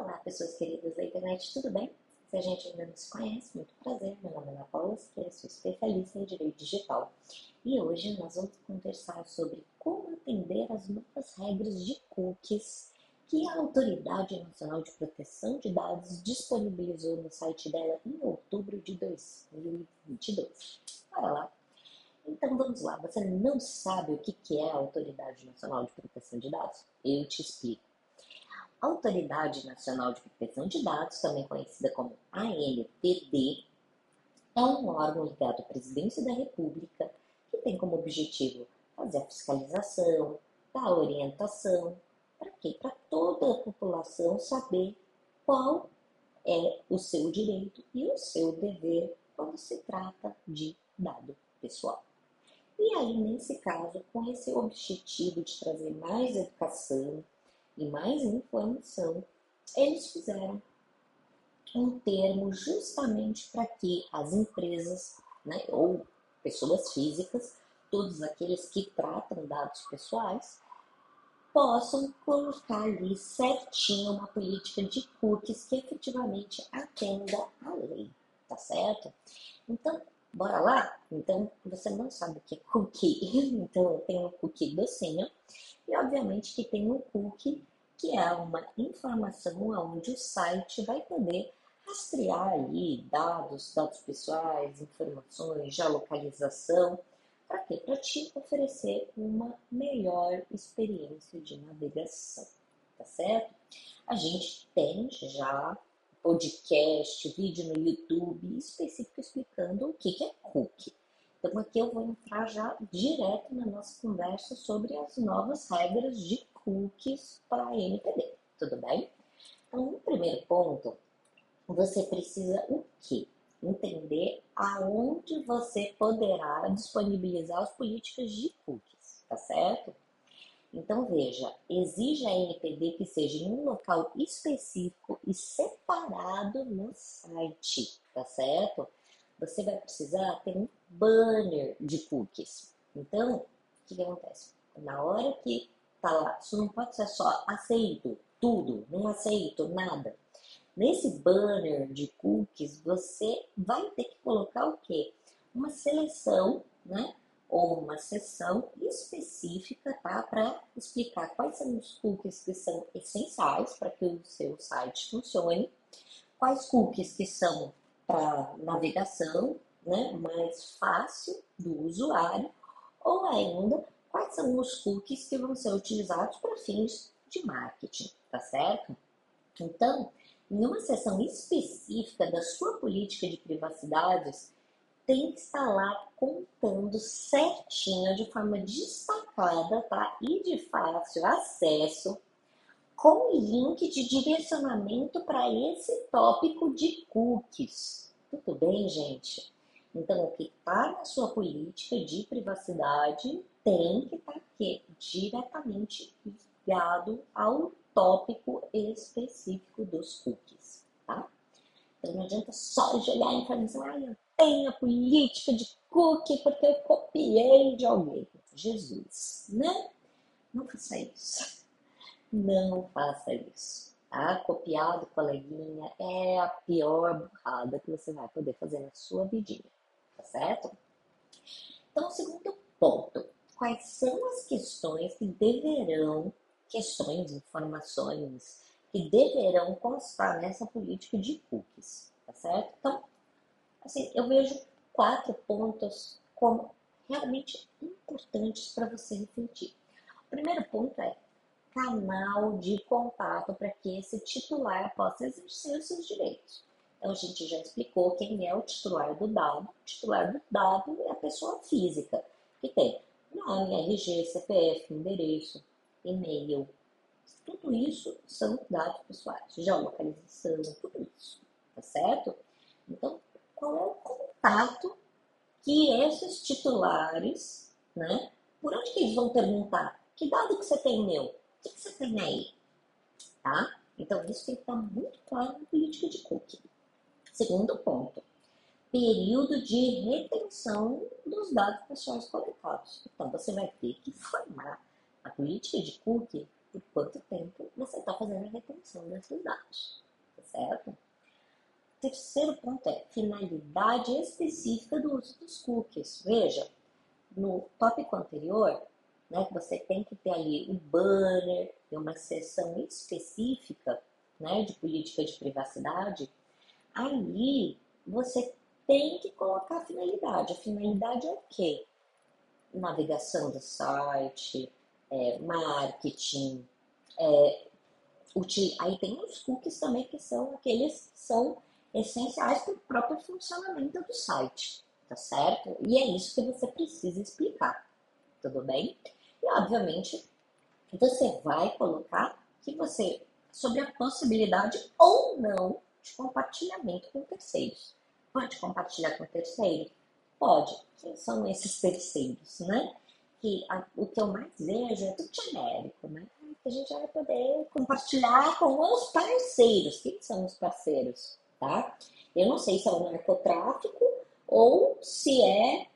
Olá, pessoas queridas da internet, tudo bem? Se a gente ainda não se conhece, muito prazer. Meu nome é Ana Paula Siqueira, sou especialista em direito digital. E hoje nós vamos conversar sobre como atender às novas regras de cookies que a Autoridade Nacional de Proteção de Dados disponibilizou no site dela em outubro de 2022. Bora lá! Então vamos lá, você não sabe o que é a Autoridade Nacional de Proteção de Dados? Eu te explico. Autoridade Nacional de Proteção de Dados, também conhecida como ANPD, é um órgão ligado à Presidência da República que tem como objetivo fazer a fiscalização, dar orientação, para quê? Para toda a população saber qual é o seu direito e o seu dever quando se trata de dado pessoal. E aí, nesse caso, com esse objetivo de trazer mais educação, e mais informação, eles fizeram um termo justamente para que as empresas, né, ou pessoas físicas, todos aqueles que tratam dados pessoais, possam colocar ali certinho uma política de cookies que efetivamente atenda à lei, tá certo? Então, bora lá? Então, você não sabe o que é cookie, então tem o cookie docinho e obviamente que tem o cookie que é uma informação onde o site vai poder rastrear ali dados, dados pessoais, informações, geolocalização, para quê? Para te oferecer uma melhor experiência de navegação, tá certo? A gente tem já podcast, vídeo no YouTube específico explicando o que é cookie. Então aqui eu vou entrar já direto na nossa conversa sobre as novas regras de cookies para a NPD, tudo bem? Então, no primeiro ponto, você precisa o quê? Entender aonde você poderá disponibilizar as políticas de cookies, tá certo? Então veja, exige a NPD que seja em um local específico e separado no site, tá certo? Você vai precisar ter um banner de cookies. Então, o que, que acontece? Na hora que tá lá. Isso não pode ser só aceito tudo, não aceito nada. Nesse banner de cookies, você vai ter que colocar o quê? Uma seleção, né? Ou uma seção específica, tá? Para explicar quais são os cookies que são essenciais para que o seu site funcione, quais cookies que são para navegação, né? Mais fácil do usuário, ou ainda quais são os cookies que vão ser utilizados para fins de marketing, tá certo? Então, em uma seção específica da sua política de privacidades, tem que estar lá contando certinho, de forma destacada, tá? E de fácil acesso, com link de direcionamento para esse tópico de cookies. Tudo bem, gente? Então, o que está na sua política de privacidade tem que estar tá aqui, diretamente ligado ao tópico específico dos cookies, tá? Então não adianta só jogar a informação, ah, tenho a política de cookie porque eu copiei de alguém. Jesus, né? Não faça isso. Não faça isso. Tá? Copiar do coleguinha é a pior burrada que você vai poder fazer na sua vidinha, tá certo? Então, segundo ponto quais são as questões que deverão, questões, informações que deverão constar nessa política de cookies, tá certo? Então, assim, eu vejo quatro pontos como realmente importantes para você refletir. O primeiro ponto é canal de contato para que esse titular possa exercer os seus direitos. Então, a gente já explicou quem é o titular do dado. O titular do dado é a pessoa física, que tem Nome, RG, CPF, endereço, e-mail. Tudo isso são dados pessoais, geolocalização, tudo isso, tá certo? Então, qual é o contato que esses titulares, né? Por onde que eles vão perguntar? Que dado que você tem meu? O que, que você tem aí? Tá? Então, isso tem que estar muito claro na política de cookie. Segundo ponto, período de retenção dos dados pessoais coletados. Então, você vai ter que formar a política de cookie por quanto tempo você está fazendo a retenção desses dados, tá certo? Terceiro ponto é finalidade específica do uso dos cookies. Veja, no tópico anterior, né, você tem que ter ali o banner, tem uma seção específica né, de política de privacidade. Ali você tem que colocar a finalidade. A finalidade é o quê? Navegação do site, é, marketing, é, aí tem os cookies também que são aqueles que são essenciais para o próprio funcionamento do site, tá certo? E é isso que você precisa explicar, tudo bem? E obviamente você vai colocar que você sobre a possibilidade ou não de compartilhamento com terceiros. Pode compartilhar com terceiro? Pode. Quem são esses terceiros, né? Que a, o que eu mais vejo é tudo genérico, né? Que a gente vai poder compartilhar com os parceiros. Quem são os parceiros, tá? Eu não sei se é o narcotráfico ou se é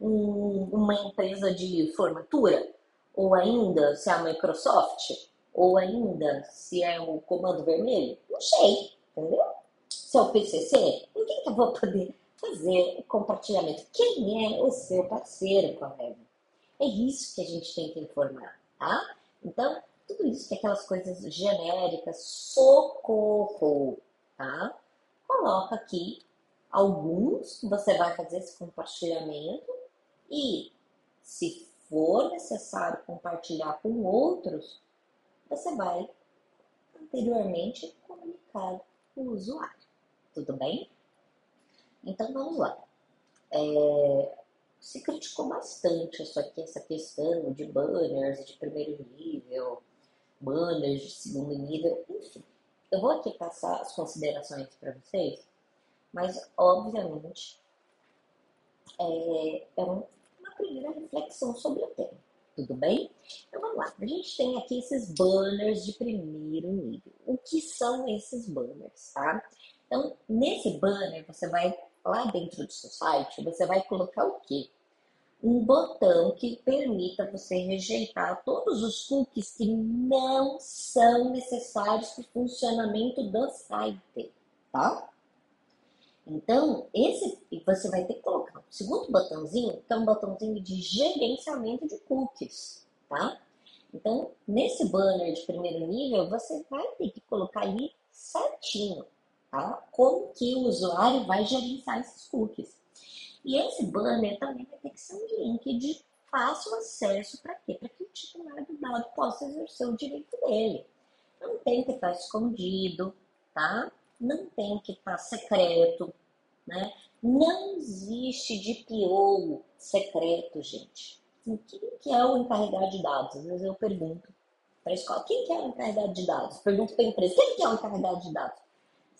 um, uma empresa de formatura, ou ainda se é a Microsoft, ou ainda se é o Comando Vermelho. Não sei, entendeu? Se é o PCC, quem que vou poder fazer o compartilhamento? Quem é o seu parceiro, colega? É isso que a gente tem que informar, tá? Então, tudo isso que é aquelas coisas genéricas, socorro, tá? Coloca aqui alguns você vai fazer esse compartilhamento e, se for necessário compartilhar com outros, você vai anteriormente comunicar o usuário. Tudo bem? Então vamos lá. É, se criticou bastante isso aqui, essa questão de banners de primeiro nível, banners de segundo nível, enfim. Eu vou aqui passar as considerações para vocês, mas obviamente é, é uma primeira reflexão sobre o tema. Tudo bem? Então vamos lá. A gente tem aqui esses banners de primeiro nível. O que são esses banners, tá? Então, nesse banner, você vai lá dentro do seu site, você vai colocar o quê? Um botão que permita você rejeitar todos os cookies que não são necessários para o funcionamento do site, tá? Então, esse você vai ter que colocar o segundo botãozinho, que é um botãozinho de gerenciamento de cookies, tá? Então, nesse banner de primeiro nível, você vai ter que colocar ali certinho tá? Como que o usuário vai gerenciar esses cookies. E esse banner também vai ter que ser um link de fácil acesso para quê? Para que o titular do dado possa exercer o direito dele. Não tem que estar escondido, tá? Não tem que estar secreto, né? Não existe DPO secreto, gente. Quem que é o encarregado de dados? Às vezes eu pergunto para a escola, quem que é o encarregado de dados? Pergunto para a empresa, quem que é o encarregado de dados?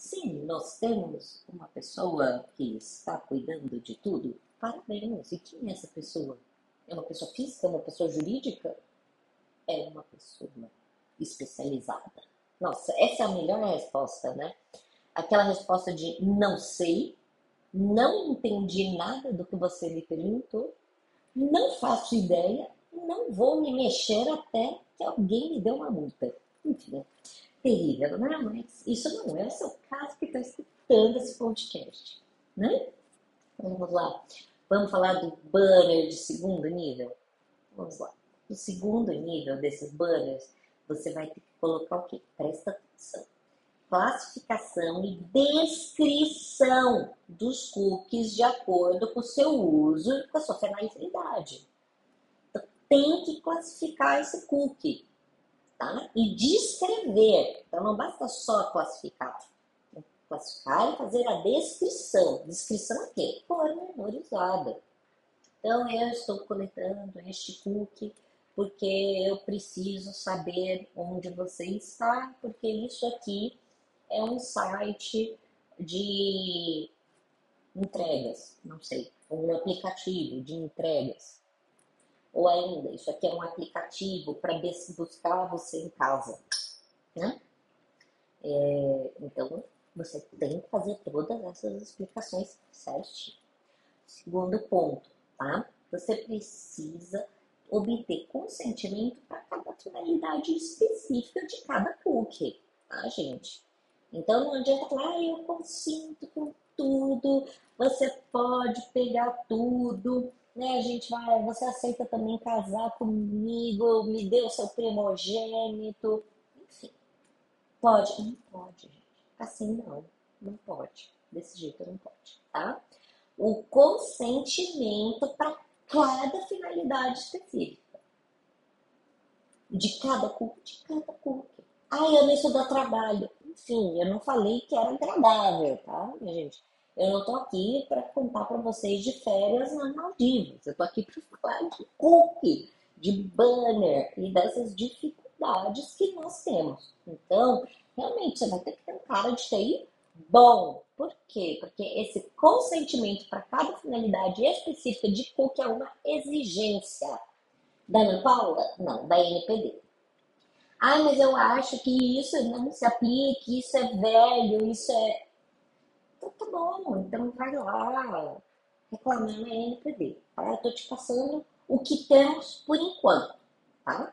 Sim, nós temos uma pessoa que está cuidando de tudo. Parabéns. E quem é essa pessoa? É uma pessoa física? É uma pessoa jurídica? É uma pessoa especializada. Nossa, essa é a melhor resposta, né? Aquela resposta de não sei, não entendi nada do que você me perguntou, não faço ideia, não vou me mexer até que alguém me dê uma multa. Enfim, terrível, né? Mas isso não é o seu caso que está escutando esse podcast, né? Vamos lá. Vamos falar do banner de segundo nível? Vamos lá. No segundo nível desses banners, você vai ter que colocar o quê? Presta atenção. Classificação e descrição dos cookies de acordo com o seu uso e com a sua finalidade. Então, tem que classificar esse cookie tá? E descrever. Então não basta só classificar. Classificar e fazer a descrição. Descrição a quê? Pormenorizada. Então eu estou coletando este cookie porque eu preciso saber onde você está, porque isso aqui é um site de entregas, não sei, um aplicativo de entregas. Ou ainda, isso aqui é um aplicativo para buscar você em casa. Né? É, então, você tem que fazer todas essas explicações certinho. Segundo ponto, tá? Você precisa obter consentimento para cada finalidade específica de cada cookie, tá, gente? Então não adianta falar, ah, eu consinto com tudo, você pode pegar tudo, né? A gente vai, você aceita também casar comigo, me o seu primogênito, enfim. Pode? Não pode, gente. Assim não, não pode. Desse jeito não pode, tá? O consentimento para cada finalidade específica. De cada cookie, de cada cookie. Ai, eu isso dá trabalho. Enfim, eu não falei que era agradável, tá, minha gente? Eu não tô aqui para contar para vocês de férias na Maldivas. Eu tô aqui para falar de cookie, de banner e dessas dificuldades que nós temos. Então, realmente, você vai ter que ter um cara de TI bom. Por quê? Porque esse consentimento para cada finalidade específica de cookie é uma exigência. Da Ana Paula? Não, da NPD. Ah, mas eu acho que isso não se aplica, isso é velho, isso é. Então tá bom, então vai lá reclamar na NPD. Tá? Eu tô te passando o que temos por enquanto, tá?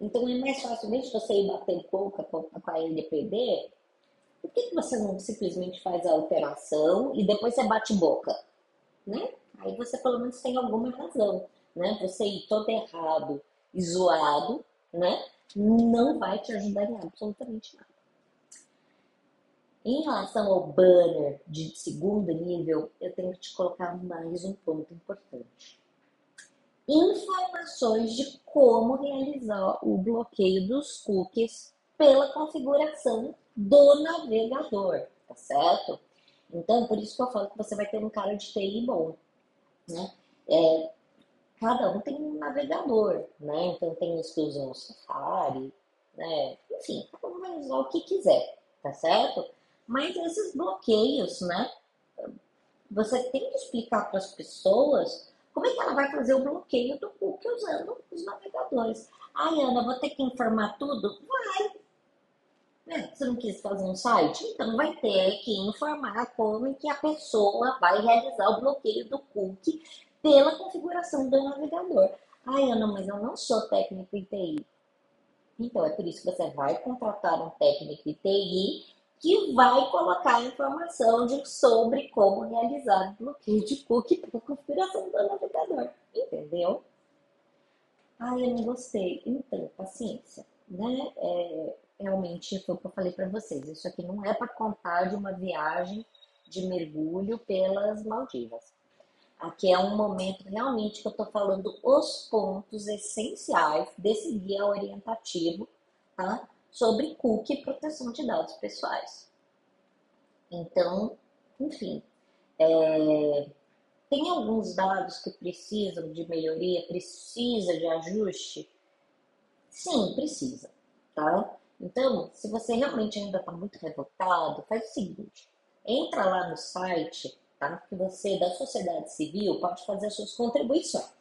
Então é mais fácil, mesmo você ir bater pouca com a NPD, por que, que você não simplesmente faz a alteração e depois você bate boca? Né? Aí você pelo menos tem alguma razão. Né? Você ir todo errado e zoado, né? não vai te ajudar em absolutamente nada. Em relação ao banner de segundo nível, eu tenho que te colocar mais um ponto importante. Informações de como realizar o bloqueio dos cookies pela configuração do navegador, tá certo? Então, por isso que eu falo que você vai ter um cara de TI bom, né? É, cada um tem um navegador, né? Então, tem os que usam o Safari, né? Enfim, cada um vai usar o que quiser, tá certo? Mas esses bloqueios, né? Você tem que explicar para as pessoas como é que ela vai fazer o bloqueio do cookie usando os navegadores. Ai, Ana, vou ter que informar tudo? Vai, né? Você não quis fazer um site? Então vai ter que informar como que a pessoa vai realizar o bloqueio do cookie pela configuração do navegador. Ai, Ana, mas eu não sou técnico em TI. Então é por isso que você vai contratar um técnico em TI que vai colocar informação de, sobre como realizar bloqueio de cookie pela configuração do navegador. Entendeu? Ai, eu não gostei. Então, paciência. Né? É, realmente foi o que eu falei para vocês. Isso aqui não é para contar de uma viagem de mergulho pelas Maldivas. Aqui é um momento realmente que eu estou falando os pontos essenciais desse guia orientativo tá? Sobre cookie e proteção de dados pessoais. Então, enfim, é, tem alguns dados que precisam de melhoria, precisa de ajuste? Sim, precisa, tá? Então, se você realmente ainda está muito revoltado, faz o seguinte: entra lá no site, tá? Que você da sociedade civil pode fazer as suas contribuições.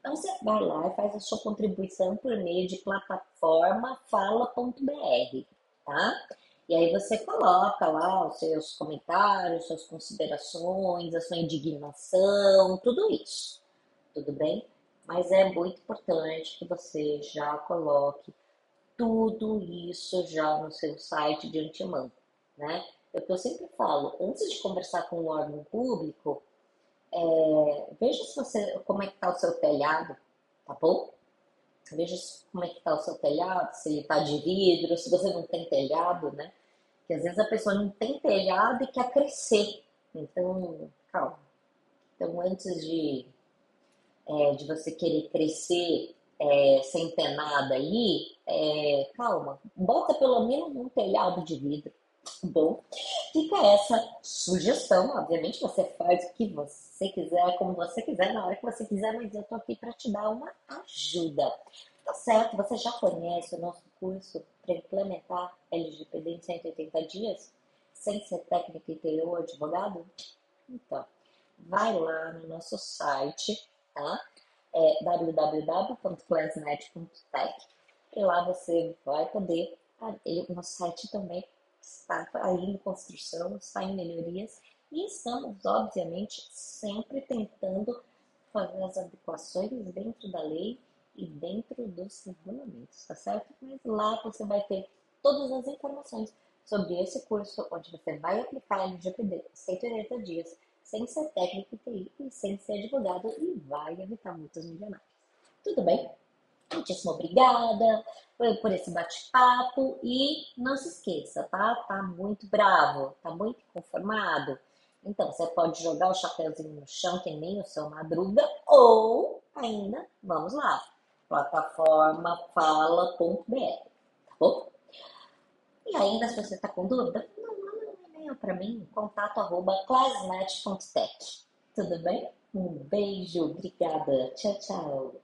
Então você vai lá e faz a sua contribuição por meio de plataforma fala.br, tá? E aí você coloca lá os seus comentários, suas considerações, a sua indignação, tudo isso. Tudo bem? Mas é muito importante que você já coloque tudo isso já no seu site de antemão, né? É o que eu sempre falo, antes de conversar com um órgão público, é, veja se você, como é que está o seu telhado, tá bom? Veja como é que está o seu telhado, se ele está de vidro, se você não tem telhado, né? Porque às vezes a pessoa não tem telhado e quer crescer. Então, calma. Então, antes de, é, de você querer crescer é, sem ter nada ali, é, calma, bota pelo menos um telhado de vidro. Bom, fica essa sugestão. Obviamente, você faz o que você quiser, como você quiser, na hora que você quiser, mas eu tô aqui para te dar uma ajuda. Tá certo? Você já conhece o nosso curso para implementar LGPD em 180 dias, sem ser técnico e ou advogado? Então, vai lá no nosso site, tá? é www.classnet.tech e lá você vai poder, ele, o nosso site também está aí em construção, está em melhorias e estamos, obviamente, sempre tentando fazer as adequações dentro da lei e dentro dos regulamentos, tá certo? Mas lá você vai ter todas as informações sobre esse curso, onde você vai aplicar LGPD 180 dias, sem ser técnico TI e sem ser advogado e vai evitar muitos milionários. Tudo bem? Muitíssimo obrigada por esse bate-papo e não se esqueça, tá? Tá muito bravo, tá muito conformado. Então, você pode jogar o chapéuzinho no chão, que nem o seu madruga, ou ainda, vamos lá, plataforma fala.br, tá bom? E ainda, se você está com dúvida, manda um e-mail para mim, contato arroba classnet.tech. Tudo bem? Um beijo, obrigada. Tchau, tchau.